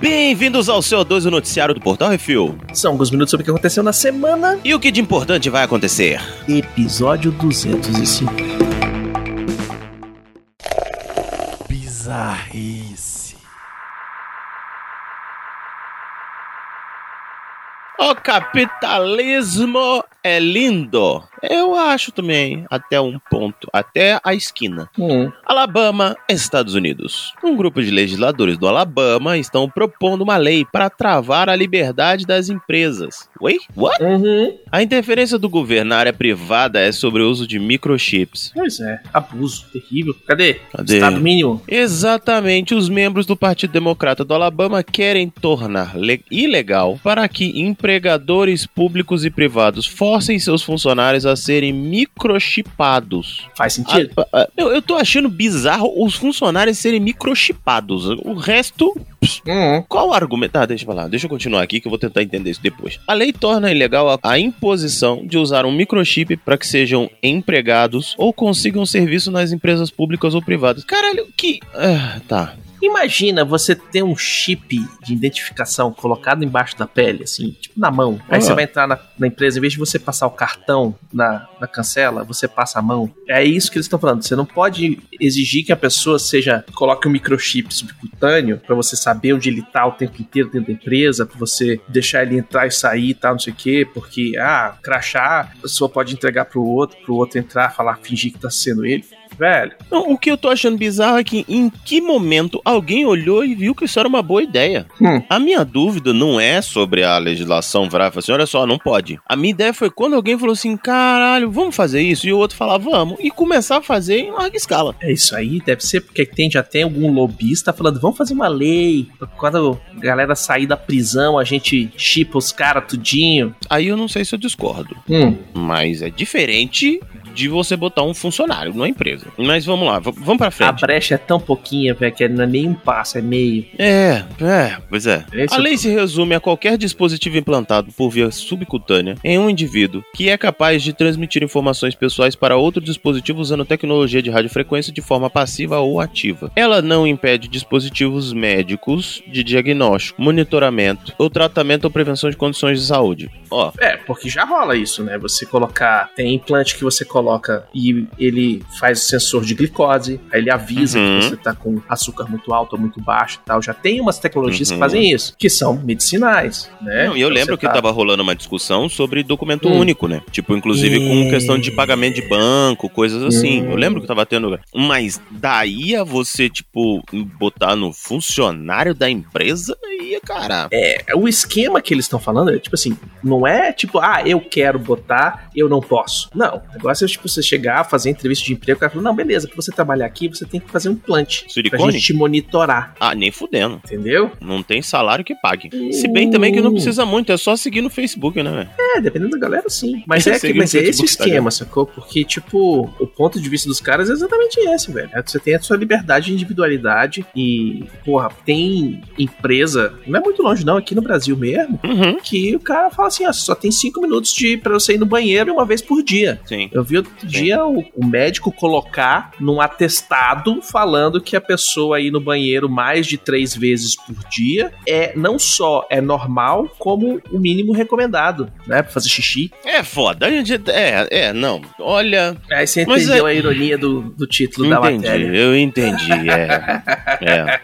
Bem-vindos ao CO2, o noticiário do Portal Refil. São alguns minutos sobre o que aconteceu na semana. E o que de importante vai acontecer? Episódio 205. Bizarrice. O capitalismo é lindo. Eu acho também, até um ponto, até a esquina. Hum. Alabama, Estados Unidos. Um grupo de legisladores do Alabama estão propondo uma lei para travar a liberdade das empresas. Wait, what? Uhum. A interferência do governo na área privada é sobre o uso de microchips. Pois é, abuso terrível. Cadê? Cadê? Estado mínimo. Exatamente, os membros do Partido Democrata do Alabama querem tornar le- ilegal para que empregadores públicos e privados forcem seus funcionários a serem microchipados. Faz sentido? Ah, ah, eu, eu tô achando bizarro os funcionários serem microchipados. O resto, Uhum. qual o argumento? Ah, deixa eu falar, deixa eu continuar aqui que eu vou tentar entender isso depois. A lei torna ilegal a, a imposição de usar um microchip para que sejam empregados ou consigam serviço nas empresas públicas ou privadas. Caralho, que. Ah, tá. Imagina você ter um chip de identificação colocado embaixo da pele, assim, tipo na mão. Aí Ah. você vai entrar na, na empresa, em vez de você passar o cartão na, na cancela, você passa a mão. É isso que eles estão falando. Você não pode exigir que a pessoa seja coloque um microchip subcutâneo pra você saber onde ele tá o tempo inteiro dentro da empresa, pra você deixar ele entrar e sair e tal, não sei o quê, porque, ah, crachá, a pessoa pode entregar pro outro, pro outro entrar, falar, fingir que tá sendo ele. Velho, Não, o que eu tô achando bizarro é que em que momento alguém olhou e viu que isso era uma boa ideia. Hum. A minha dúvida não é sobre a legislação virar e falar assim, olha só, não pode. A minha ideia foi quando alguém falou assim, caralho, vamos fazer isso? E o outro falar, vamos. E começar a fazer em larga escala. É isso aí, deve ser porque tem, já tem algum lobista falando, vamos fazer uma lei. Quando a galera sair da prisão, a gente chipa os caras tudinho. Aí eu não sei se eu discordo. Hum. Mas é diferente de você botar um funcionário numa empresa. Mas vamos lá, vamos pra A frente. brecha é tão pouquinha, velho, que não é nem um passo, é meio. É, é, pois é. Esse a é lei se resume a qualquer dispositivo implantado por via subcutânea em um indivíduo que é capaz de transmitir informações pessoais para outro dispositivo usando tecnologia de radiofrequência de forma passiva ou ativa. Ela não impede dispositivos médicos de diagnóstico, monitoramento ou tratamento ou prevenção de condições de saúde. Ó, É, porque já rola isso, né? Você colocar. Tem implante que você coloca e ele faz o sensor de glicose, aí ele avisa Uhum. que você tá com açúcar muito alto ou muito baixo e tal. Já tem umas tecnologias Uhum. que fazem isso, que são medicinais, né? Não, e eu Então lembro que tá- tava rolando uma discussão sobre documento Hum. único, né? Tipo, inclusive com É. questão de pagamento de banco, coisas assim. Hum. Eu lembro que tava tendo. Mas daí a você, tipo, botar no funcionário da empresa, aí, cara. É, o esquema que eles estão falando é tipo assim, não é tipo, ah, eu quero botar, eu não posso. Não, o negócio é tipo você chegar, fazer entrevista de emprego, o cara fala, não, beleza, pra você trabalhar aqui, você tem que fazer um. Pra Silicone? gente te monitorar, Ah, nem fudendo. entendeu? Não tem salário que pague. Se bem também que não precisa muito, é só seguir no Facebook, né, velho? É, dependendo da galera, sim. Mas é, que, mas é esse o Facebook, esquema, sacou? Porque, tipo, o ponto de vista dos caras é exatamente esse, velho. É Você tem a sua liberdade de individualidade e, porra, tem empresa, não é muito longe não, aqui no Brasil mesmo, Uhum. que o cara fala assim, ó, só tem cinco minutos de, pra você ir no banheiro uma vez por dia. Sim. Eu vi outro dia o, o médico colocar num atestado falando que a pessoa ir no banheiro mais de três vezes por dia é não só é normal, como o mínimo recomendado, né? Pra fazer xixi. É foda. É, é, não. Olha. Aí você Mas entendeu é- a ironia do, do título da Entendi, matéria. eu entendi. É. É.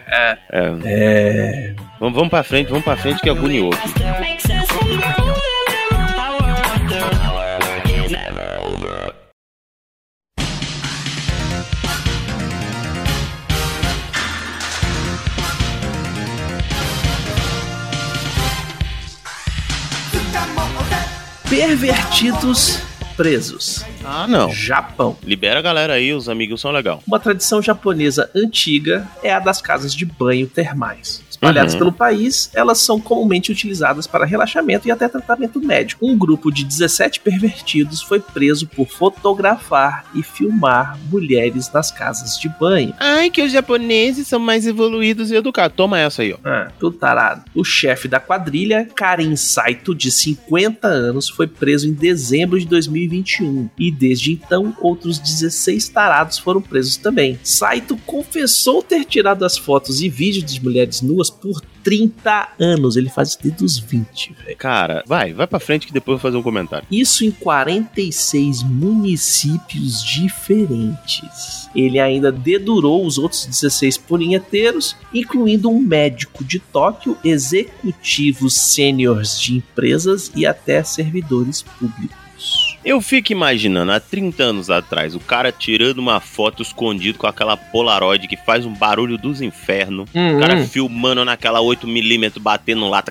é. É. Vamos, vamos pra frente, vamos pra frente que é agoniou aqui. Pervertidos presos. Ah, não. Japão. Libera a galera aí, os amigos são legal. Uma tradição japonesa antiga é a das casas de banho termais. Espalhadas Uhum. pelo país, elas são comumente utilizadas para relaxamento e até tratamento médico. Um grupo de 17 pervertidos foi preso por fotografar e filmar mulheres nas casas de banho. Ai, que os japoneses são mais evoluídos e educados. Toma essa aí, ó. Ah, tudo tarado. O chefe da quadrilha, Karin Saito, de 50 anos, foi preso em dezembro de 2021 e desde então outros 16 tarados foram presos também. Saito confessou ter tirado as fotos e vídeos de mulheres nuas por 30 anos. Ele faz isso desde os 20, velho. Cara, vai, vai pra frente que depois eu vou fazer um comentário. Isso em 46 municípios diferentes. Ele ainda dedurou os outros 16 punheteiros, incluindo um médico de Tóquio, executivos sêniores de empresas e até servidores públicos. Eu fico imaginando, há 30 anos atrás, o cara tirando uma foto escondido com aquela Polaroid que faz um barulho dos infernos. Uhum. O cara filmando naquela 8mm batendo lá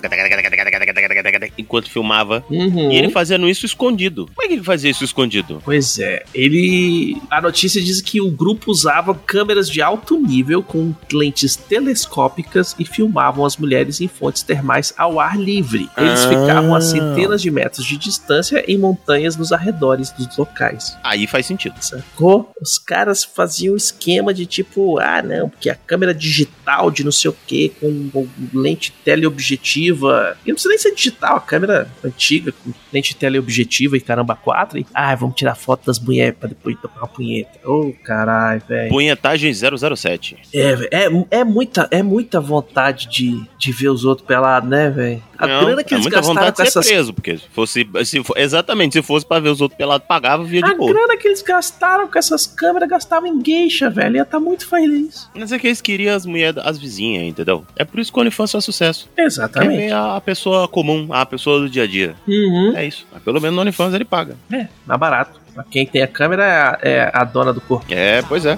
enquanto filmava. Uhum. E ele fazendo isso escondido. Como é que ele fazia isso escondido? Pois é, ele. A notícia diz que o grupo usava câmeras de alto nível com lentes telescópicas e filmavam as mulheres em fontes termais ao ar livre. Eles Ah. ficavam a centenas de metros de distância em montanhas nos arredores dos locais. Aí faz sentido. Sacou? Os caras faziam esquema de tipo, ah, não, porque a câmera digital de não sei o que, com, com lente teleobjetiva. E não precisa nem ser digital, a câmera antiga, com lente teleobjetiva e caramba, 4. E, ah, vamos tirar foto das mulheres pra depois tocar uma punheta. Ô, caralho, velho. Punhetagem 007. É, é, é, muita, é muita vontade de, de ver os outros pelados, né, velho? A Não, grana que é eles muita gastaram vontade com de ser essas preso, porque se fosse, se exatamente, se fosse pra ver os outros pelados, pagava, via de A boa. grana que eles gastaram com essas câmeras gastavam em geisha, velho. Ia tá muito feliz. Mas é que eles queriam as mulheres, as vizinhas, entendeu? É por isso que o OnlyFans é sucesso. Exatamente. ver a, a pessoa comum, a pessoa do dia a dia. Uhum. É isso. Mas pelo menos no OnlyFans ele paga. É, mais barato. Pra quem tem a câmera é a, é a dona do corpo. É, pois é.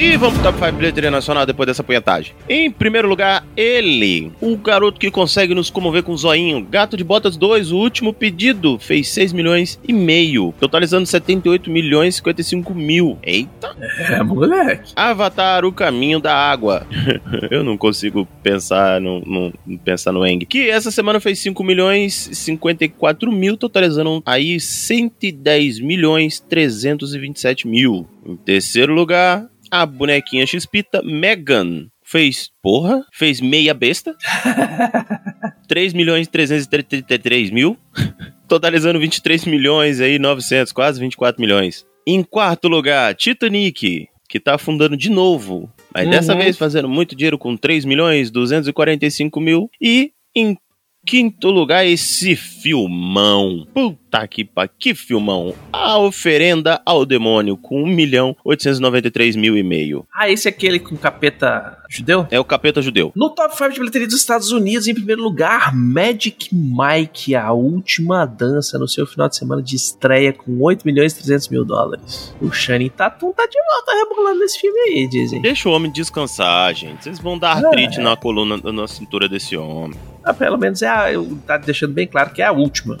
E vamos pro top 5 bilheteria nacional depois dessa punhetagem. Em primeiro lugar, ele, o garoto que consegue nos comover com o zoinho. Gato de Botas 2, o último pedido, fez 6 milhões e meio, totalizando 78 milhões e 55 mil. Eita! É, moleque. Avatar, o caminho da água. Eu não consigo pensar no, no- pensar no Eng. Que essa semana fez 5 milhões e 54 mil, totalizando aí 110 milhões 327 mil. Em terceiro lugar, a bonequinha Xpita Megan. Fez, porra, fez meia besta. 3 milhões 333 mil. Totalizando 23 milhões aí, 900, quase 24 milhões. Em quarto lugar, Titanic, que tá afundando de novo. Mas Uhum. dessa vez fazendo muito dinheiro com 3 milhões 245 mil. E em quinto lugar, esse filmão. Puta que pa... Que filmão. A oferenda ao demônio com 1 milhão 893 mil e meio. Ah, esse é aquele com capeta judeu? É o capeta judeu. No top 5 de bilheteria dos Estados Unidos, em primeiro lugar, Magic Mike, a última dança no seu final de semana de estreia com 8 milhões e 300 mil dólares. O Shane Tatum tá de volta rebolando nesse filme aí, dizem. Deixa o homem descansar, gente. Vocês vão dar É. artrite na coluna, na cintura desse homem. Ah, pelo menos é a, tá deixando bem claro que é a última.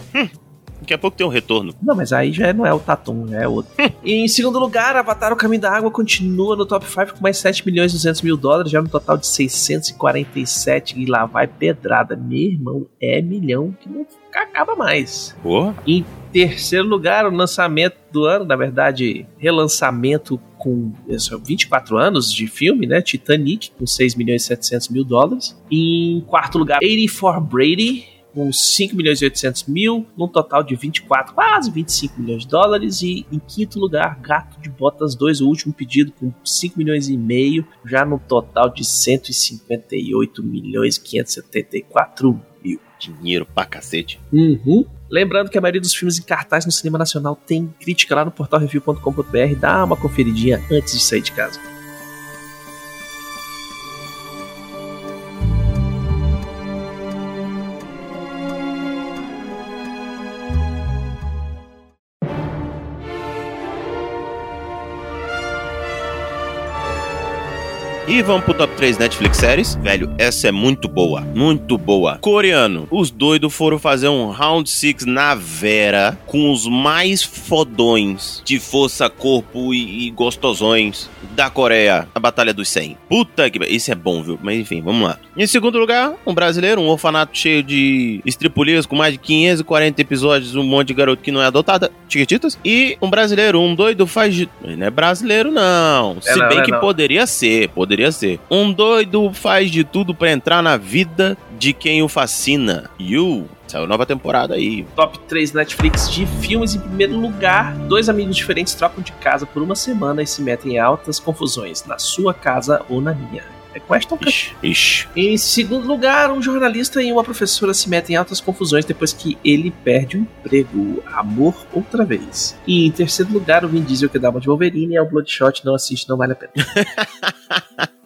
Daqui a pouco tem um retorno. Não, mas aí já não é o Tatum, já é outro. e em segundo lugar, Avatar O Caminho da Água continua no top 5 com mais 7 milhões e 200 mil dólares, já no total de 647. E lá vai pedrada. Meu irmão, é milhão que não acaba mais. Porra. Em terceiro lugar, o lançamento do ano, na verdade, relançamento com isso, 24 anos de filme, né? Titanic, com 6 milhões e 700 mil dólares. Em quarto lugar, 84 Brady, com 5 milhões e 800 mil, num total de 24, quase 25 milhões de dólares. E em quinto lugar, Gato de Botas 2, o último pedido, com 5 milhões e meio, já no total de 158 milhões e 574 mil. Dinheiro pra cacete. Uhum. Lembrando que a maioria dos filmes em cartaz no cinema nacional tem crítica lá no portalreview.com.br. Dá uma conferidinha antes de sair de casa. E vamos pro top 3 Netflix séries. Velho, essa é muito boa. Muito boa. Coreano. Os doidos foram fazer um Round 6 na Vera com os mais fodões de força, corpo e, e gostosões da Coreia. A Batalha dos 100. Puta que... Isso é bom, viu? Mas enfim, vamos lá. Em segundo lugar, um brasileiro, um orfanato cheio de estripulias com mais de 540 episódios, um monte de garoto que não é adotada, Chiquititas. E um brasileiro, um doido faz não é brasileiro, não. É Se não, bem é que não. poderia ser, poderia ser. Um doido faz de tudo pra entrar na vida de quem o fascina. You. Saiu nova temporada aí. Top 3 Netflix de filmes em primeiro lugar. Dois amigos diferentes trocam de casa por uma semana e se metem em altas confusões, na sua casa ou na minha. É. Ixi. Em segundo lugar, um jornalista e uma professora se metem em altas confusões depois que ele perde o emprego. Amor outra vez. E em terceiro lugar, o Vin Diesel que dá uma de Wolverine é o Bloodshot. Não assiste, não vale a pena.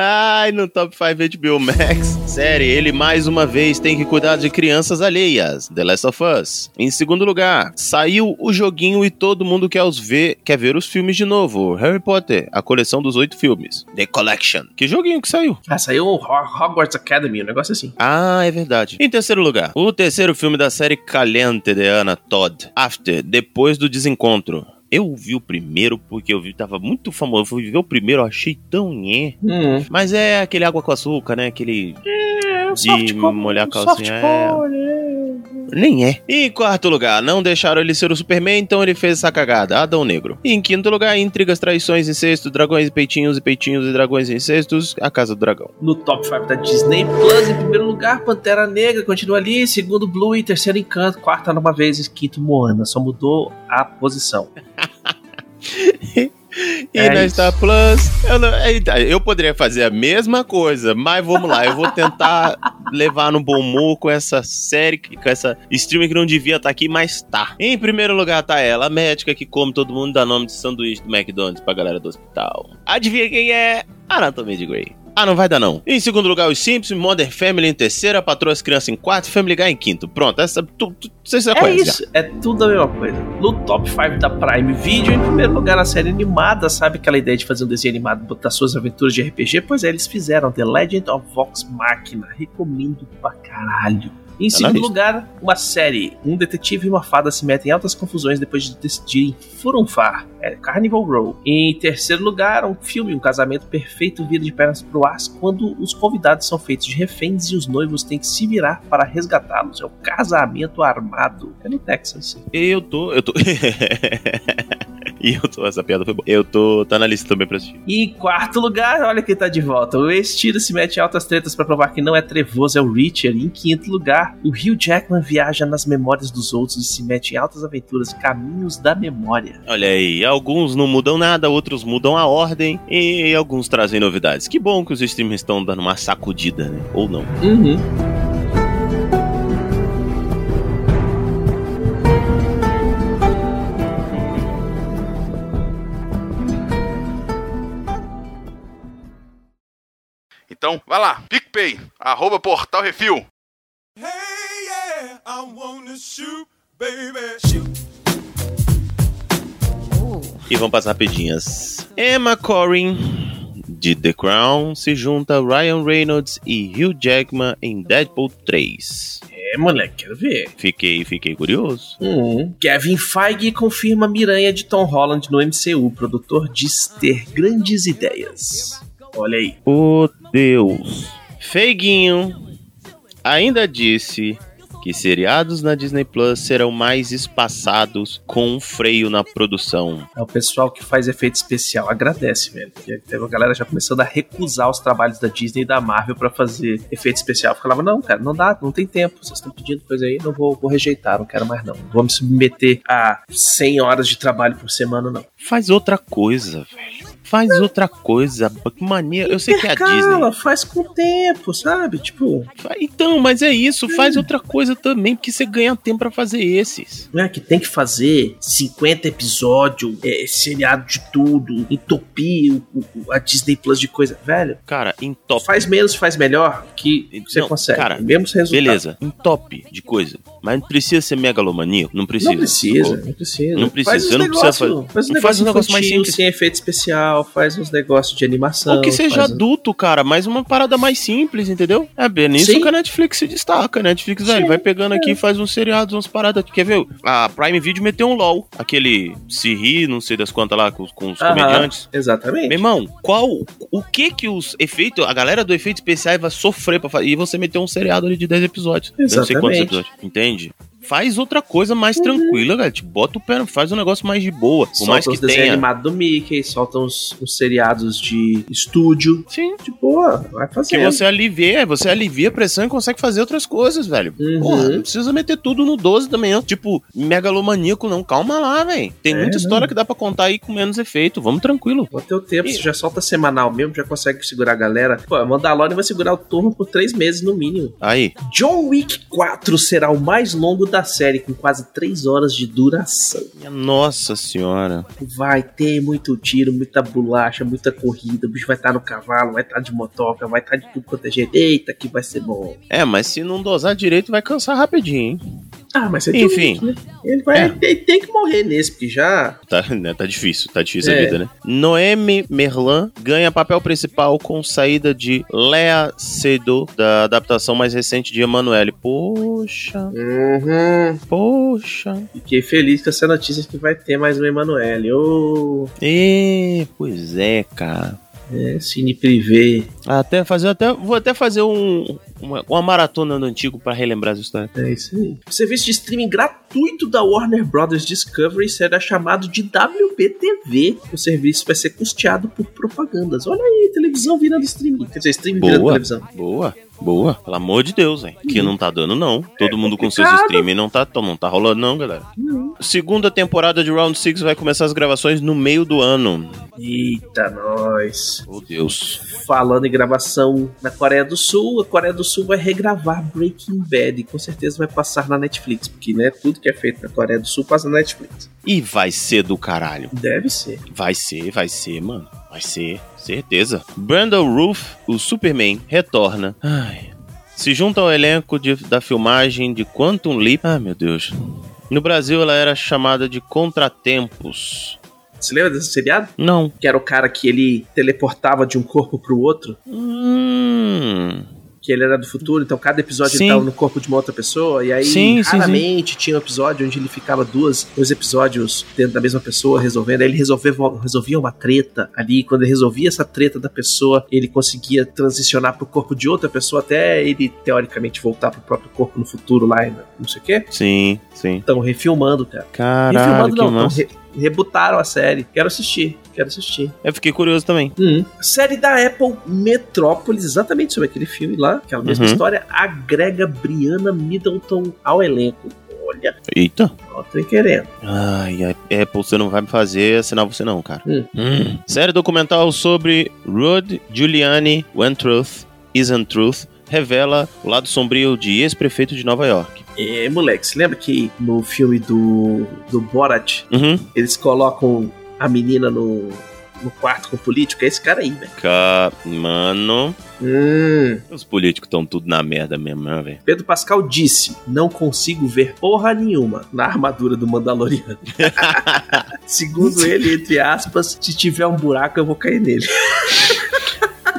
Ai, no top 5 HBO Max. Série, ele mais uma vez tem que cuidar de crianças alheias. The Last of Us. Em segundo lugar, saiu o joguinho e todo mundo quer, os ver, quer ver os filmes de novo. Harry Potter, a coleção dos oito filmes. The Collection. Que joguinho que saiu? Ah, saiu Hogwarts Academy, um negócio assim. Ah, é verdade. Em terceiro lugar, o terceiro filme da série Caliente de Anna Todd, After, Depois do Desencontro. Eu vi o primeiro porque eu vi, tava muito famoso. Eu fui ver o primeiro, eu achei tão nhé. Hum. Mas é aquele água com açúcar, né? Aquele. É, De molhar a calcinha, é. Nem é. E em quarto lugar, não deixaram ele ser o Superman, então ele fez essa cagada. Adão Negro. E em quinto lugar, intrigas, traições, incestos, dragões e peitinhos e peitinhos e dragões e incestos, a Casa do Dragão. No top 5 da Disney Plus, em primeiro lugar, Pantera Negra continua ali, segundo Blue e terceiro Encanto, quarta numa vez e quinto Moana, só mudou a posição. E É na isso. Star Plus, eu, não- eita, eu poderia fazer a mesma coisa, mas vamos lá, eu vou tentar levar no bom humor com essa série, com essa streaming que não devia estar aqui, mas tá. Em primeiro lugar tá ela, a médica que come todo mundo, dá nome de sanduíche do McDonald's pra galera do hospital. Adivinha quem é? Anatomia de Grey. Ah, não vai dar não. Em segundo lugar, os Simpsons, Modern Family em terceiro, a Patroa as Crianças em quarto, Family Guy em quinto. Pronto, essa tu, tu, você já É conhece. já. isso, é tudo a mesma coisa. No top 5 da Prime Video, em primeiro lugar, a série animada, sabe aquela ideia de fazer um desenho animado das suas aventuras de RPG? Pois é, eles fizeram The Legend of Vox Machina. Recomendo pra caralho. Em na segundo lugar, uma série. Um detetive e uma fada se metem em altas confusões depois de decidirem furunfar. É Carnival Row. Em terceiro lugar, um filme, um casamento perfeito vira de pernas pro ar quando os convidados são feitos de reféns e os noivos têm que se virar para resgatá-los. É o casamento armado. É no Texas. Eu tô. Eu tô. e eu tô. Essa piada foi boa. Eu tô. Tá na lista também pra assistir. E em quarto lugar, olha quem tá de volta. O ex-tiro se mete em altas tretas pra provar que não é trevoso, é o Richard. E em quinto lugar, o Hugh Jackman viaja nas memórias dos outros e se mete em altas aventuras, caminhos da memória. Olha aí, alguns não mudam nada, outros mudam a ordem e alguns trazem novidades. Que bom que os streamers estão dando uma sacudida, né? Ou não. Uhum. Então, vai lá, PicPay, arroba Portal Refil. Hey, yeah, I wanna shoot, baby. Shoot. E vamos passar rapidinhas. Emma Corrin, de The Crown, se junta a Ryan Reynolds e Hugh Jackman em Deadpool 3. É, moleque, quero ver. Fiquei, fiquei curioso. Hum. Kevin Feige confirma Miranha de Tom Holland no MCU. O produtor diz ter grandes ideias. Olha aí. Oh, Deus. Feiguinho ainda disse que seriados na Disney Plus serão mais espaçados com um freio na produção. É o pessoal que faz efeito especial. Agradece, velho. Teve a galera já começando a recusar os trabalhos da Disney e da Marvel pra fazer efeito especial. Falava, não, cara, não dá, não tem tempo. Vocês estão pedindo coisa aí, não vou, vou rejeitar, não quero mais não. Não vou me submeter a 100 horas de trabalho por semana, não. Faz outra coisa, velho. Faz outra coisa. Que mania. Eu sei que é a Disney. Faz com o tempo, sabe? Tipo, Então, mas é isso. Faz outra coisa também, porque você ganha tempo pra fazer esses. não é que tem que fazer 50 episódios, é, seriado de tudo, entupir a Disney Plus de coisa. Velho, Cara, em top. faz menos, faz melhor, que você Não, consegue. cara, mesmo resultado. Beleza, em top de coisa. Mas não precisa ser megalomaníaco. Não precisa. Não precisa, sacou? não precisa. Não precisa, Faz você não precisa negócio- fazer- Faz um não faz negócio um negócio mais simples. sem efeito especial. Legal, faz uns negócios de animação. Ou que seja faz um- adulto, cara, mas uma parada mais simples, entendeu? É bem nisso Sim. que a Netflix se destaca. A Netflix, velho, vai pegando aqui e faz uns seriados, umas paradas. Quer ver? A Prime Video meteu um LOL, aquele se ri, não sei das quantas lá, com, os- com os Aham, comediantes. Exatamente. Meu irmão, qual. O que que os efeitos. A galera do efeito especiais vai sofrer pra fazer. E você meteu um seriado ali de 10 episódios. Eu Não sei quantos Exatamente. episódios. Entende? Faz outra coisa mais tranquila, velho. Te bota o pé, faz um negócio mais de boa. Por mais Solta que os desenhos tenha. animados do Mickey, solta uns, uns seriados de estúdio. Sim. De boa, vai fazer. Que você alivia, você alivia a pressão e consegue fazer outras coisas, velho. Uhum. Porra, não precisa meter tudo no 12 também. Tipo, megalomaníaco, não. Calma lá, velho. Tem É, muita história que dá pra contar aí com menos efeito. Vamos tranquilo. Vou ter o tempo, E- você já solta semanal mesmo, já consegue segurar a galera. Pô, Mandalorian vai segurar o turno por três meses no mínimo. Aí. John Wick 4 será o mais longo da série, com quase três horas de duração. Nossa senhora. Vai ter muito tiro, muita bolacha, muita corrida. O bicho vai estar no cavalo, vai estar de motoca, vai estar de tudo quanto é jeito. Eita, que vai ser bom. É, mas se não dosar direito, vai cansar rapidinho, hein? Ah, mas você Enfim. Né? Ele vai É. tem, tem que morrer nesse, porque já. Tá, né, tá difícil, tá difícil a É. vida, né? Noemi Merlan ganha papel principal com saída de Lea Seydoux, da adaptação mais recente de Emanuele. Poxa, Uhum. poxa. Fiquei feliz com essa notícia que vai ter mais um Emanuele. Ô, E, pois é, cara. é, Cine Privé. Até fazer, até, vou até fazer um, uma, uma maratona no antigo pra relembrar as histórias. É isso aí. O serviço de streaming gratuito da Warner Brothers Discovery será chamado de WBTV. O serviço vai ser custeado por propagandas. Olha aí, televisão virando streaming. Quer dizer, streaming virando Boa, televisão. boa, boa. Pelo amor de Deus, hein? Que não tá dando, não. Todo mundo com seus complicado. streaming não tá, não tá rolando, não, galera. Segunda temporada de Round 6 vai começar as gravações no meio do ano. Eita, nós. Oh, Deus. Falando em gravação na Coreia do Sul, a Coreia do Sul vai regravar Breaking Bad e com certeza vai passar na Netflix, porque né, tudo que é feito na Coreia do Sul passa na Netflix. E vai ser do caralho. Deve ser. Vai ser, vai ser, mano. Vai ser, certeza. Brandon Roof, o Superman, retorna. Ai. Se junta ao elenco de- da filmagem de Quantum Leap. Ah, meu Deus. No Brasil, ela era chamada de Contratempos. Você lembra desse seriado? Não. Que era o cara que ele teleportava de um corpo pro outro, Hum. Que ele era do futuro, então cada episódio Sim. ele tava no corpo de uma outra pessoa, e aí Sim, sim, raramente tinha um episódio onde ele ficava duas, dois episódios dentro da mesma pessoa resolvendo, aí ele resolvia, resolvia uma treta ali, quando ele resolvia essa treta da pessoa, ele conseguia transicionar pro corpo de outra pessoa até ele teoricamente voltar pro próprio corpo no futuro lá, não sei o quê. Sim, sim. Então, refilmando, cara. Caralho, refilmando que não, então, massa. re- rebutaram a série. Quero assistir, quero assistir. Eu fiquei curioso também. Hum. Série da Apple Metrópolis, exatamente sobre aquele filme lá, aquela mesma Uhum. história, agrega Brianna Middleton ao elenco. Olha, Eita. ó, tô querendo. Ai, a Apple, você não vai me fazer assinar você não, cara. Hum. Hum. Série documental sobre Rudy Giuliani, When Truth Isn't Truth, revela o lado sombrio de ex-prefeito de Nova York. É, moleque, você lembra que no filme do, do Borat, Uhum. eles colocam a menina no, no quarto com o político? É esse cara aí, velho. Mano, Hum. os políticos estão tudo na merda mesmo, né, velho? Pedro Pascal disse: Não consigo ver porra nenhuma na armadura do Mandaloriano. Segundo ele, entre aspas, se tiver um buraco, eu vou cair nele.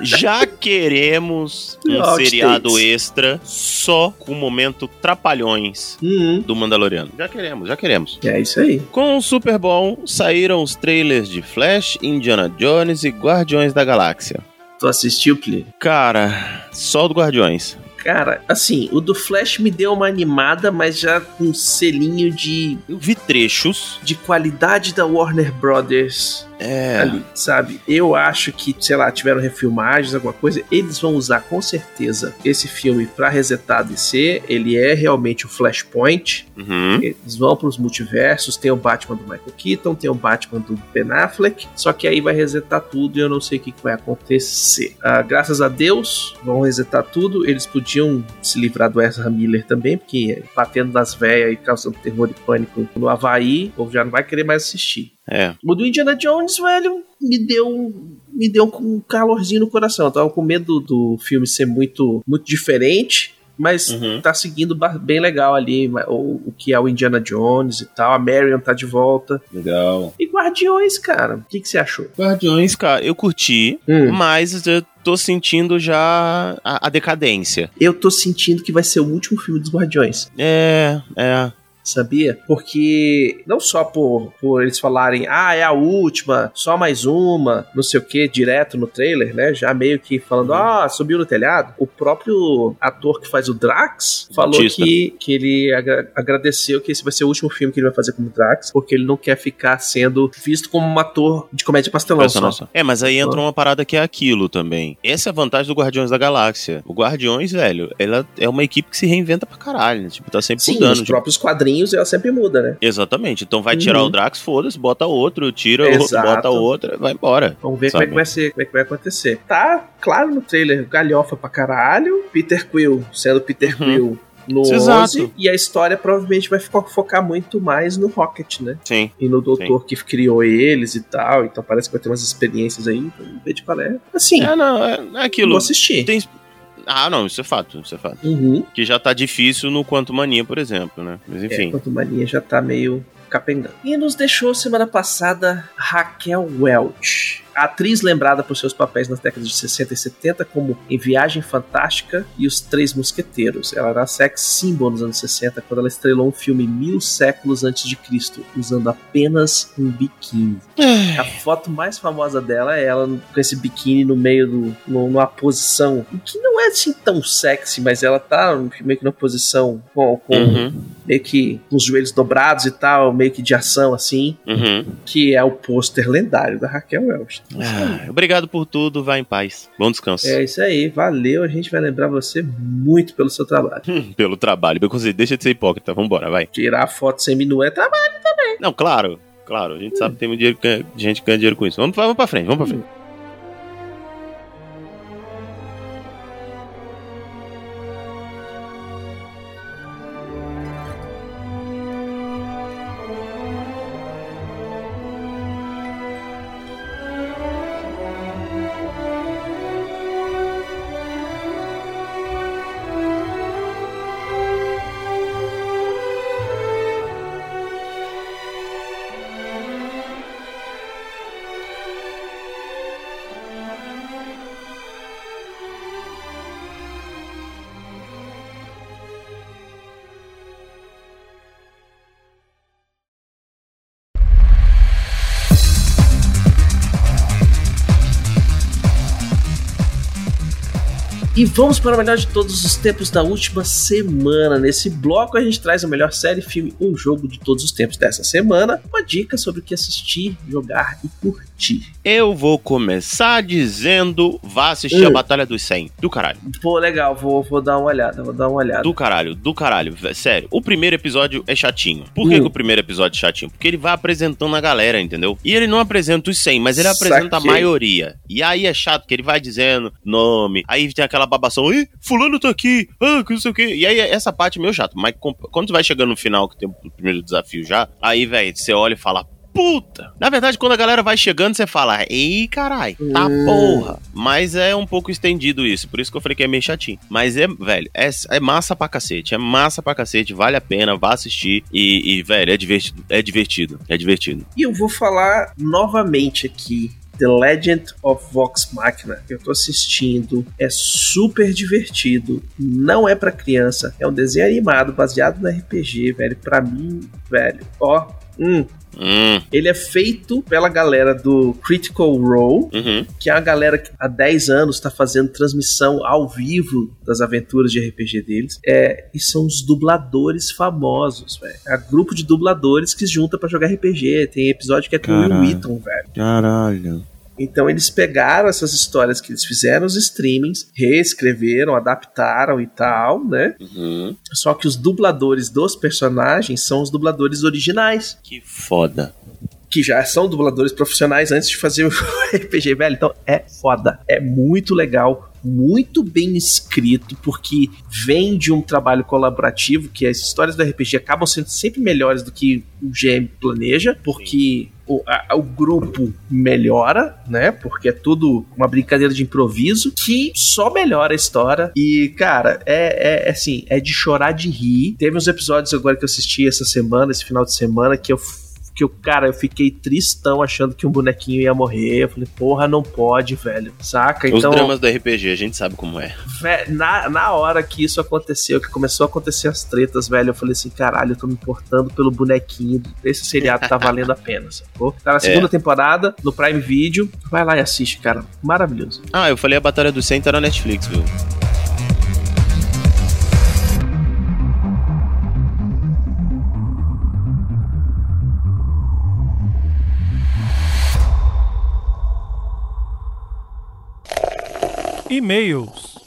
Já queremos um seriado extra só com o momento trapalhões Hum. do Mandaloriano. Já queremos, já queremos. É isso aí. Com o Super Bowl, saíram os trailers de Flash, Indiana Jones e Guardiões da Galáxia. Tu assistiu, Pli? Cara, só o do Guardiões. Cara, assim, o do Flash me deu uma animada, mas já com um selinho de, Eu vi trechos. de qualidade da Warner Brothers É. ali, sabe? Eu acho que, sei lá, tiveram refilmagens, alguma coisa. Eles vão usar com certeza esse filme pra resetar a DC. Ele é realmente o Flashpoint. Uhum. Eles vão pros multiversos. Tem o Batman do Michael Keaton, tem o Batman do Ben Affleck. Só que aí vai resetar tudo e eu não sei o que, que vai acontecer. Ah, graças a Deus, vão resetar tudo. Eles podiam se livrar do Ezra Miller também, porque batendo nas velhas e causando terror e pânico no Havaí, o povo já não vai querer mais assistir. É. O do Indiana Jones, velho, me deu me deu um calorzinho no coração. Eu tava com medo do filme ser muito muito diferente Mas Uhum. tá seguindo bem legal ali o, o que é o Indiana Jones e tal. A Marion tá de volta. Legal. E Guardiões, cara. O que, que você achou? Guardiões, cara, eu curti, Hum. mas eu tô sentindo já a, a decadência. Eu tô sentindo que vai ser o último filme dos Guardiões. É, é. Sabia? Porque não só por, por eles falarem, ah, é a última, só mais uma, não sei o que, direto no trailer, né? Já meio que falando, ah, subiu no telhado. O próprio ator que faz o Drax falou que, que ele agra- agradeceu que esse vai ser o último filme que ele vai fazer como Drax, porque ele não quer ficar sendo visto como um ator de comédia pastelão. Só. nossa. É, mas aí entra uma parada que é aquilo também. Essa é a vantagem do Guardiões da Galáxia. O Guardiões, velho, ela é uma equipe que se reinventa pra caralho. né? Tipo, tá sempre Sim, mudando. nos tipo, próprios quadrinhos ela sempre muda, né? Exatamente. Então vai tirar Uhum. o Drax, foda-se, bota outro, tira outro, Exato. bota outro, vai embora. Vamos ver Sabe? como é que vai ser, como é que vai acontecer. Tá claro no trailer, galhofa pra caralho, Peter Quill sendo Peter Uhum. Quill no Exato. 11, e a história provavelmente vai fo- focar muito mais no Rocket, né? Sim. E no doutor que criou eles e tal, então parece que vai ter umas experiências aí, então vamos ver de qual é. Assim, É, não, é, é aquilo. vou assistir. Tem... Ah, não, isso é fato, isso é fato. Uhum. Que já tá difícil no Quanto Mania, por exemplo, né? Mas É, enfim. enquanto Mania já tá meio capengando. E nos deixou semana passada Raquel Welch. A atriz lembrada por seus papéis nas décadas de 60 e 70 como Em Viagem Fantástica e Os Três Mosqueteiros. Ela era sex symbol nos anos 60 quando ela estrelou um filme mil séculos antes de Cristo, usando apenas um biquíni. A foto mais famosa dela é ela com esse biquíni no meio do. no- numa posição que não é assim tão sexy, mas ela tá meio que numa posição com, com Uhum, meio que com os joelhos dobrados e tal, meio que de ação assim, uhum. que é o pôster lendário da Raquel Welch. Ah, obrigado por tudo, vá em paz. Bom descanso. É isso aí, valeu, a gente vai lembrar você muito pelo seu trabalho. Pelo trabalho. Beconzinho, deixa de ser hipócrita, vambora, vai. Tirar foto sem minu é trabalho. Não, claro, claro. A gente sabe que tem muito dinheiro, gente que ganha dinheiro com isso. Vamos, vamos pra frente, vamos pra frente. E vamos para o melhor de todos os tempos da última semana. Nesse bloco a gente traz a melhor série, filme ou jogo de todos os tempos dessa semana. Uma dica sobre o que assistir, jogar e curtir. Eu vou começar dizendo: vá assistir Hum. a Batalha dos 100. Do caralho. Pô, legal, vou, vou dar uma olhada, vou dar uma olhada. Do caralho, do caralho. Sério, o primeiro episódio é chatinho. Por que, Hum. que o primeiro episódio é chatinho? Porque ele vai apresentando a galera, entendeu? E ele não apresenta os 100, mas ele apresenta a Saquei. maioria. E aí é chato que ele vai dizendo nome, aí tem aquela babação, ih, fulano tá aqui, ah, que não sei o quê. E aí essa parte é meio chato. Mas quando tu vai chegando no final, que tem o primeiro desafio já, aí, velho, você olha e fala, puta! Na verdade, quando a galera vai chegando, você fala, ei, carai, tá Hum. porra. Mas é um pouco estendido isso, por isso que eu falei que é meio chatinho. Mas é, velho, é, é massa pra cacete, é massa pra cacete, vale a pena, vá assistir e, e, velho, é divertido, é divertido, é divertido. E eu vou falar novamente aqui. The Legend of Vox Machina. Eu tô assistindo, é super divertido, não é pra criança, é um desenho animado baseado no RPG, velho. Pra mim, velho, ó, hum, Hum, ele é feito pela galera do Critical Role, uhum. que é uma galera que há 10 anos está fazendo transmissão ao vivo das aventuras de RPG deles. É, e são os dubladores famosos, velho. É um grupo de dubladores que se junta pra jogar RPG. Tem episódio que é com o Will. Wheaton, velho. Caralho. Então eles pegaram essas histórias que eles fizeram os streamings, reescreveram, adaptaram e tal, né? Uhum. Só que os dubladores dos personagens são os dubladores originais Que foda. que já são dubladores profissionais antes de fazer o RPG, velho. Então é foda. É muito legal, muito bem escrito, porque vem de um trabalho colaborativo, que as histórias do RPG acabam sendo sempre melhores do que o GM planeja, porque o, a- o grupo melhora, né? Porque é tudo uma brincadeira de improviso que só melhora a história. E, cara, é, é, é assim, é de chorar de rir. Teve uns episódios agora que eu assisti essa semana, esse final de semana, que eu. Que eu, cara, eu fiquei tristão achando que um bonequinho ia morrer. Eu falei, porra, não pode, velho. Saca? Os Então, dramas do RPG, a gente sabe como é. Vé- na, na hora que isso aconteceu, que começou a acontecer as tretas, velho, eu falei assim: caralho, eu tô me importando pelo bonequinho. Esse seriado tá valendo a pena, sacou? Tá na segunda temporada, no Prime Video. Vai lá e assiste, cara. Maravilhoso. Ah, eu falei a Batalha do 100 tá na Netflix, viu? E-mails.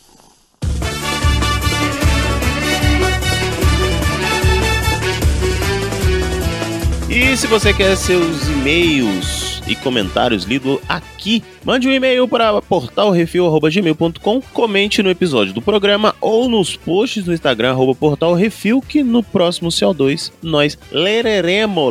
E se você quer seus e-mails e comentários lidos aqui, mande um e-mail para portalrefil.gmail.com, comente no episódio do programa ou nos posts no Instagram, arroba portalrefil, que no próximo CO2 nós lereremos.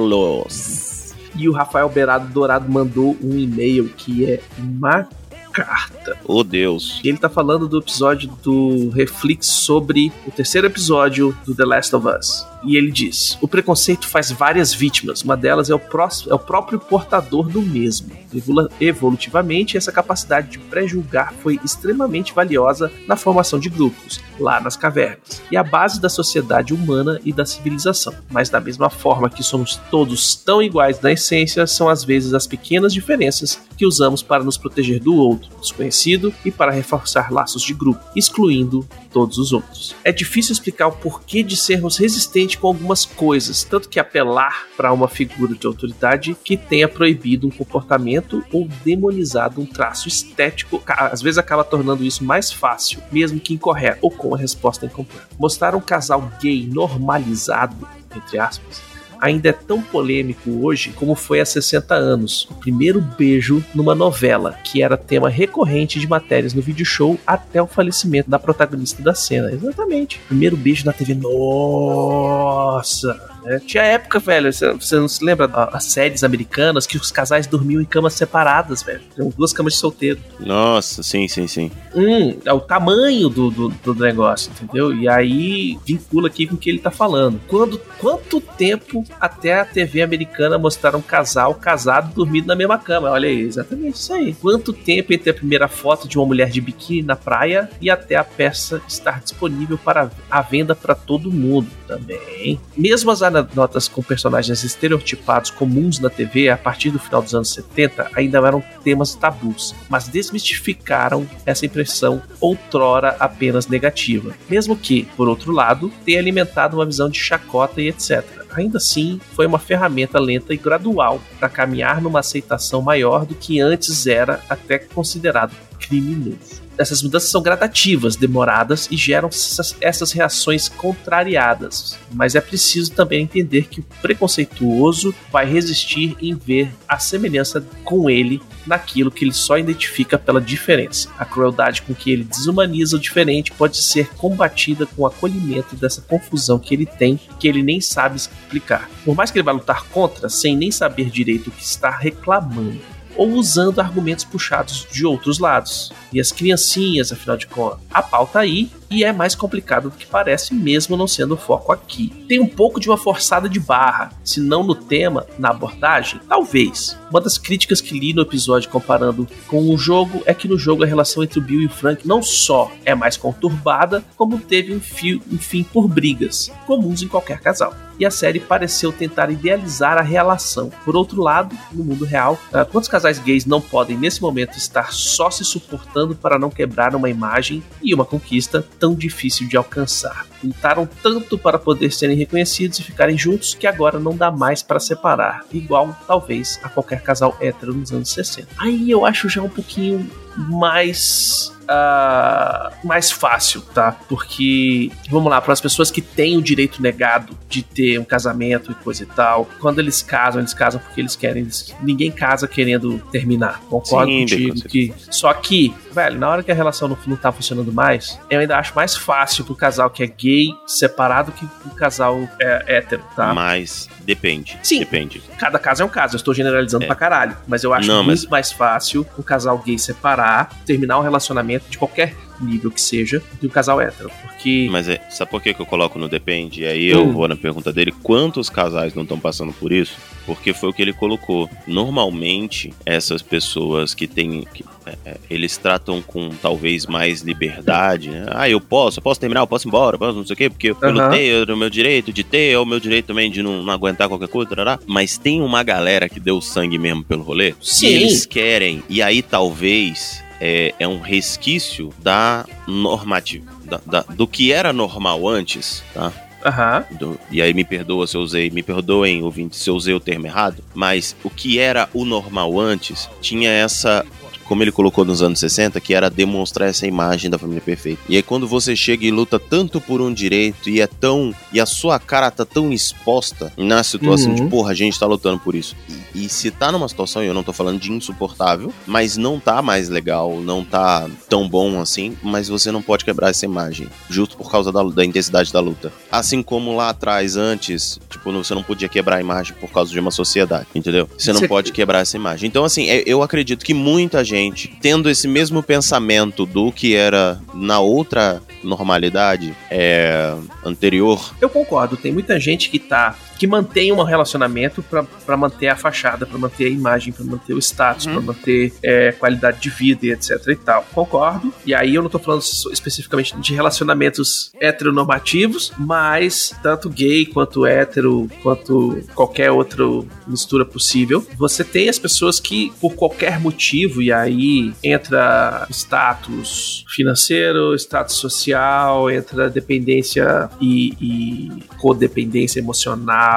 E o Rafael Beirado Dourado mandou um e-mail que é uma carta. Oh Deus. E ele tá falando do episódio do Reflex sobre o terceiro episódio do The Last of Us. E ele diz: O preconceito faz várias vítimas, uma delas é o, próximo, é o próprio portador do mesmo. Evolu- Evolutivamente, essa capacidade de pré-julgar foi extremamente valiosa na formação de grupos, lá nas cavernas, e a base da sociedade humana e da civilização. Mas, da mesma forma que somos todos tão iguais na essência, são às vezes as pequenas diferenças que usamos para nos proteger do outro, desconhecido, e para reforçar laços de grupo, excluindo todos os outros. É difícil explicar o porquê de sermos resistentes com algumas coisas, tanto que apelar para uma figura de autoridade que tenha proibido um comportamento ou demonizado um traço estético, às vezes acaba tornando isso mais fácil, mesmo que incorreto ou com a resposta incompleta. Mostrar um casal gay normalizado, entre aspas, ainda é tão polêmico hoje como foi há 60 anos. O primeiro beijo numa novela, que era tema recorrente de matérias no vídeo show até o falecimento da protagonista da cena. Exatamente. Primeiro beijo na TV. Nossa! Né? Tinha época, velho, você não se lembra da- as séries americanas que os casais dormiam em camas separadas, velho. Tinham duas camas de solteiro. Nossa, sim, sim, sim. Hum, é o tamanho do, do, do negócio, entendeu? E aí vincula aqui com o que ele tá falando. Quando, quanto tempo até a TV americana mostrar um casal casado dormindo na mesma cama? Olha aí, exatamente isso aí. Quanto tempo entre a primeira foto de uma mulher de biquíni na praia e até a peça estar disponível para a venda para todo mundo também. Mesmo as anedotas com personagens estereotipados comuns na TV a partir do final dos anos 70 ainda eram temas tabus, mas desmistificaram essa impressão outrora apenas negativa, mesmo que, por outro lado, tenha alimentado uma visão de chacota e etc. Ainda assim, foi uma ferramenta lenta e gradual para caminhar numa aceitação maior do que antes era até considerado criminoso. Essas mudanças são gradativas, demoradas e geram essas, essas reações contrariadas. Mas é preciso também entender que o preconceituoso vai resistir em ver a semelhança com ele naquilo que ele só identifica pela diferença. A crueldade com que ele desumaniza o diferente pode ser combatida com o acolhimento dessa confusão que ele tem, que ele nem sabe explicar. Por mais que ele vá lutar contra, sem nem saber direito o que está reclamando ou usando argumentos puxados de outros lados. E as criancinhas, afinal de contas. A pauta aí e é mais complicado do que parece, mesmo não sendo o foco aqui. Tem um pouco de uma forçada de barra, se não no tema, na abordagem, talvez. Uma das críticas que li no episódio comparando com o jogo é que no jogo a relação entre o Bill e o Frank não só é mais conturbada, como teve um, fio, um fim por brigas, comuns em qualquer casal. E a série pareceu tentar idealizar a relação. Por outro lado, no mundo real, ah, quantos casais gays não podem nesse momento estar só se suportando para não quebrar uma imagem e uma conquista tão difícil de alcançar? Lutaram tanto para poder serem reconhecidos e ficarem juntos que agora não dá mais para separar, igual talvez a qualquer casal hétero nos anos 60. Aí eu acho já um pouquinho mais ah, mais fácil, tá? Porque, vamos lá, para as pessoas que têm o direito negado de ter um casamento e coisa e tal, quando eles casam, eles casam porque eles querem. eles- ninguém casa querendo terminar. Concordo Sim, contigo que. Só que velho, na hora que a relação não, não tá funcionando mais, eu ainda acho mais fácil pro casal que é gay separado que pro casal é, hétero, tá? Mas depende. Sim. Depende. Cada caso é um caso, eu estou generalizando É. pra caralho. Mas eu acho Não, muito mas- mais fácil um casal gay separar, terminar um relacionamento de qualquer nível que seja, do casal hétero. Porque. Mas é, sabe por que, que eu coloco no depende? E aí eu Hum. vou na pergunta dele: quantos casais não estão passando por isso? Porque foi o que ele colocou. Normalmente, essas pessoas que têm. que, é, é, eles tratam com talvez mais liberdade, né? Ah, eu posso, eu posso terminar, eu posso ir embora, eu posso não sei o quê, porque eu lutei, é o meu direito de ter, é o meu direito também de não, não aguentar qualquer coisa, tarará. mas tem uma galera que deu sangue mesmo pelo rolê. Sim. E eles querem, e aí talvez é, é um resquício da normativa, da- da- do que era normal antes, tá? Aham. Do- e aí me perdoa se eu usei, me perdoem, ouvinte, se eu usei o termo errado, mas o que era o normal antes tinha essa. Como ele colocou nos anos 60, que era demonstrar essa imagem da família perfeita. E aí, quando você chega e luta tanto por um direito e é tão. e a sua cara tá tão exposta na situação Uhum. de, porra, a gente tá lutando por isso. E, e se tá numa situação, e eu não tô falando de insuportável, mas não tá mais legal, não tá tão bom assim, mas você não pode quebrar essa imagem, justo por causa da, da intensidade da luta. Assim como lá atrás, antes, tipo, você não podia quebrar a imagem por causa de uma sociedade, entendeu? Você não Você- pode quebrar essa imagem. Então, assim, é- eu acredito que muita gente, tendo esse mesmo pensamento do que era na outra normalidade é, anterior, Eu concordo, tem muita gente que tá. Que mantém um relacionamento pra manter a fachada, pra manter a imagem, pra manter o status, Uhum. pra manter é, qualidade de vida e etc e tal. Concordo. E aí eu não tô falando especificamente de relacionamentos heteronormativos, mas tanto gay quanto hétero, quanto qualquer outra mistura possível, você tem as pessoas que, por qualquer motivo, e aí entra status financeiro, status social, entra dependência e, e codependência emocional,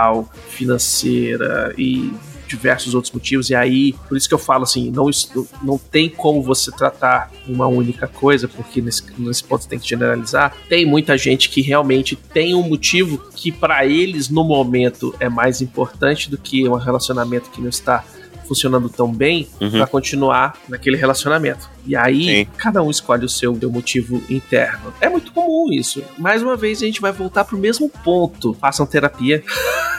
financeira e diversos outros motivos, e aí, por isso que eu falo assim, não, não tem como você tratar uma única coisa, porque nesse, nesse ponto tem que generalizar. Tem muita gente que realmente tem um motivo que para eles no momento é mais importante do que um relacionamento que não está funcionando tão bem Uhum. pra continuar naquele relacionamento. E aí, Sim. cada um escolhe o seu, seu motivo interno. É muito comum isso. Mais uma vez, a gente vai voltar pro mesmo ponto. Façam terapia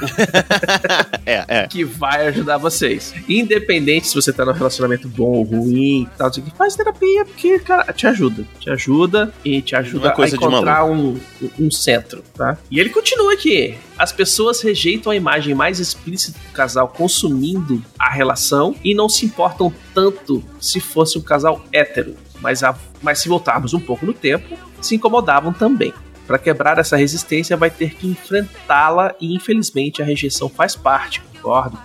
é, é. que vai ajudar vocês. Independente se você tá num relacionamento bom ou ruim, tal, que, faz terapia porque, cara, te ajuda. Te ajuda e te ajuda a encontrar um, um centro, tá? E ele continua aqui. As pessoas rejeitam a imagem mais explícita do casal consumindo a relação e não se importam tanto se fosse um casal hétero. Mas, a- mas se voltarmos um pouco no tempo, se incomodavam também. Para quebrar essa resistência, vai ter que enfrentá-la e, infelizmente, a rejeição faz parte, concordo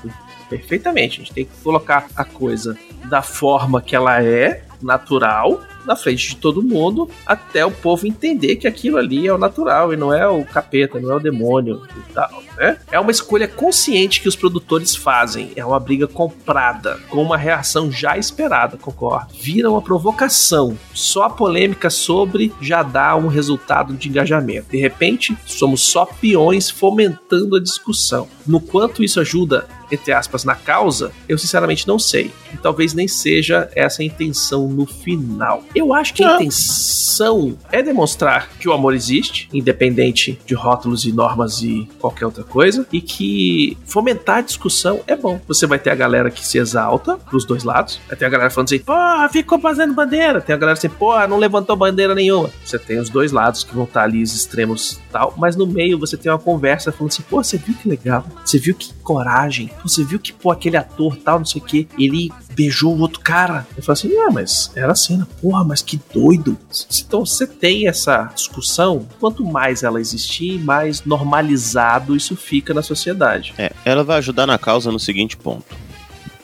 perfeitamente. A gente tem que colocar a coisa da forma que ela é, natural, na frente de todo mundo, até o povo entender que aquilo ali é o natural e não é o capeta, não é o demônio e tal. Né? É uma escolha consciente que os produtores fazem, é uma briga comprada, com uma reação já esperada, concordo. Vira uma provocação. Só a polêmica sobre já dá um resultado de engajamento. De repente, somos só peões fomentando a discussão. No quanto isso ajuda entre aspas, na causa, eu sinceramente não sei. E talvez nem seja essa a intenção no final. Eu acho que a intenção é demonstrar que o amor existe, independente de rótulos e normas e qualquer outra coisa, e que fomentar a discussão é bom. Você vai ter a galera que se exalta pros dois lados, vai ter a galera falando assim, porra, ficou fazendo bandeira, tem a galera assim, porra, não levantou bandeira nenhuma. Você tem os dois lados que vão estar ali, os extremos e tal, mas no meio você tem uma conversa falando assim, pô, você viu que legal, você viu que coragem, você viu que, pô, aquele ator tal, não sei o que, ele beijou o outro cara. Eu falo assim, ah, mas era a cena, porra, mas que doido. Então você tem essa discussão, quanto mais ela existir, mais normalizado isso fica na sociedade. É, ela vai ajudar na causa no seguinte ponto.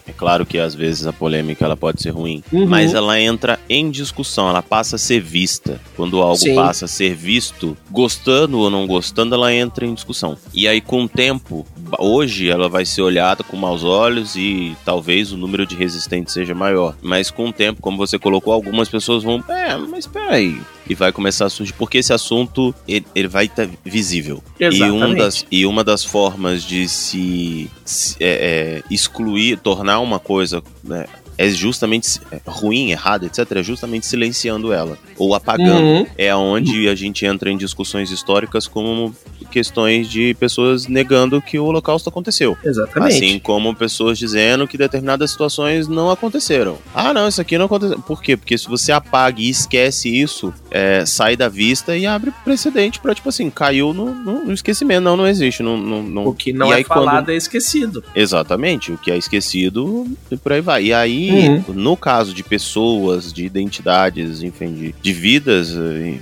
É claro que às vezes a polêmica ela pode ser ruim, Uhum. mas ela entra em discussão, ela passa a ser vista. Quando algo Sim. passa a ser visto, gostando ou não gostando, ela entra em discussão. E aí com o tempo, hoje ela vai ser olhada com maus olhos e talvez o número de resistentes seja maior. Mas com o tempo, como você colocou, algumas pessoas vão, é, mas peraí. E vai começar a surgir, porque esse assunto ele, ele vai estar visível. E, um das, e uma das formas de se, se- é, é, excluir, tornar uma coisa né, é justamente é, ruim, errado, etc. É justamente silenciando ela ou apagando. Uhum. É onde a gente entra em discussões históricas como questões de pessoas negando que o Holocausto aconteceu. Exatamente. Assim como pessoas dizendo que determinadas situações não aconteceram. Ah, não, isso aqui não aconteceu. Por quê? Porque se você apaga e esquece isso, é, sai da vista e abre precedente pra, tipo assim, caiu no, no- esquecimento. Não, não existe. Não, não, não- O que não E é aí, quando- falado é esquecido. Exatamente, o que é esquecido e por aí vai. E aí, Uhum. no caso de pessoas, de identidades, enfim, de, de vidas, eh,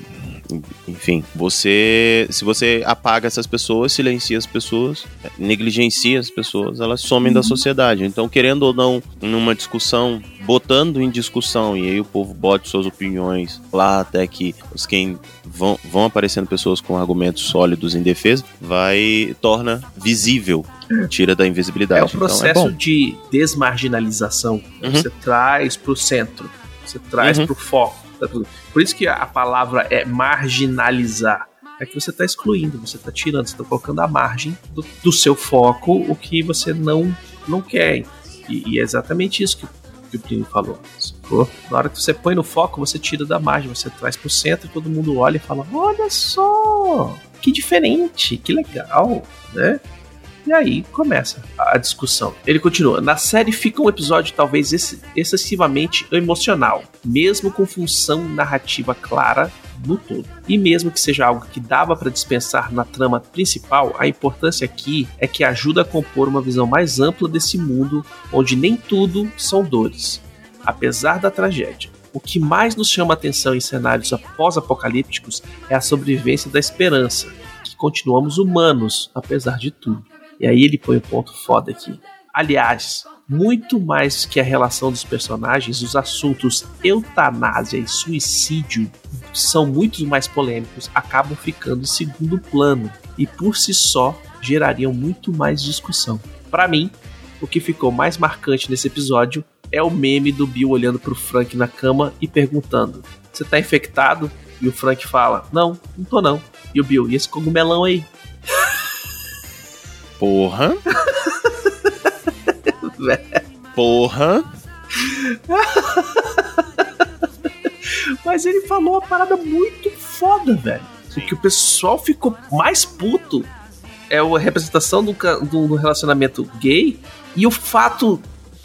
enfim, você. Se você apaga essas pessoas, silencia as pessoas, negligencia as pessoas, elas somem da sociedade. Então, querendo ou não, numa discussão, botando em discussão, e aí o povo bote suas opiniões lá até que os quem vão, vão aparecendo pessoas com argumentos sólidos em defesa, vai torna visível, tira da invisibilidade. É o Então, processo bom. de desmarginalização. Uhum. Você traz pro centro, você traz Uhum. pro foco. Tá tudo. Por isso que a palavra é marginalizar. É que você está excluindo, você está tirando, você está colocando à margem do, do seu foco o que você não, não quer. E, e é exatamente isso que, que o Plínio falou. Na hora que você põe no foco, você tira da margem, você traz pro centro e todo mundo olha e fala: Olha só, que diferente, que legal, né? E aí começa a discussão. Ele continua: Na série fica um episódio talvez ex- excessivamente emocional, mesmo com função narrativa clara no todo. E mesmo que seja algo que dava para dispensar na trama principal, a importância aqui é que ajuda a compor uma visão mais ampla desse mundo onde nem tudo são dores, apesar da tragédia. O que mais nos chama a atenção em cenários pós-apocalípticos é a sobrevivência da esperança, que continuamos humanos apesar de tudo. E aí ele põe o ponto foda aqui. Aliás, muito mais que a relação dos personagens, os assuntos eutanásia e suicídio são muito mais polêmicos, acabam ficando em segundo plano e por si só gerariam muito mais discussão. Pra mim, o que ficou mais marcante nesse episódio é o meme do Bill olhando pro Frank na cama e perguntando: "Você tá infectado?" E o Frank fala: "Não, não tô não." E o Bill: "E esse cogumelão aí?" Porra. Porra. Mas ele falou uma parada muito foda, velho. O que o pessoal ficou mais puto é a representação do, do- relacionamento gay e o fato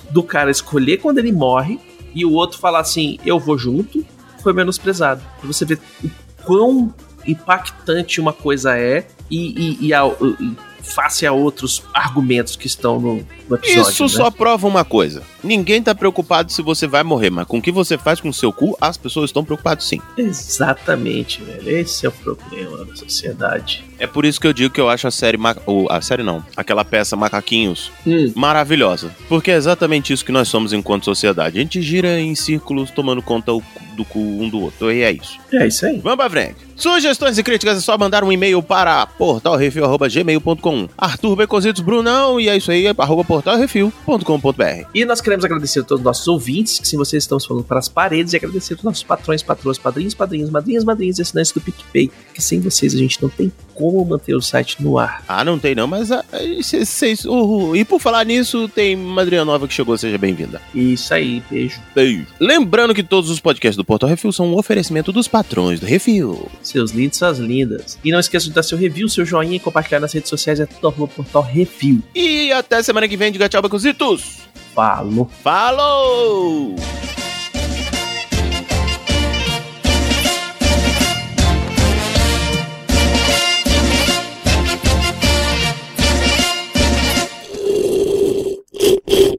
do cara escolher quando ele morre e o outro falar assim, eu vou junto, foi menosprezado. Você ver o quão impactante uma coisa é e, e, e a- e face a outros argumentos que estão no, no episódio. Isso né? só prova uma coisa. Ninguém tá preocupado se você vai morrer, mas com o que você faz com o seu cu, as pessoas estão preocupadas sim. Exatamente, velho. Esse é o problema da sociedade. É por isso que eu digo que eu acho a série. Ma- ou, a série não. Aquela peça Macaquinhos Hum. maravilhosa. Porque é exatamente isso que nós somos enquanto sociedade. A gente gira em círculos tomando conta o cu- do cu um do outro. E é isso. É isso aí. Vamos pra frente. Sugestões e críticas é só mandar um e-mail para portalrefil.gmail.com Arthur Becositos Brunão e é isso aí, arroba portalrefil.com.br E nós queremos agradecer a todos os nossos ouvintes, que sem vocês estamos falando para as paredes, e agradecer aos nossos patrões, patroas, padrinhos, padrinhos, madrinhas, madrinhas e assinantes do PicPay, que sem vocês a gente não tem como manter o site no ar. Ah, não tem não, mas ah, cês- uhul. e por falar nisso, tem madrinha nova que chegou, seja bem-vinda. Isso aí, beijo. Beijo. Lembrando que todos os podcasts do Portal Refil são um oferecimento dos patrões do Refil. Seus lindos, suas lindas. E não esqueça de dar seu review, seu joinha e compartilhar nas redes sociais, é tudo portal Review. E até semana que vem, diga tchau, Becositos. Falou! Falou!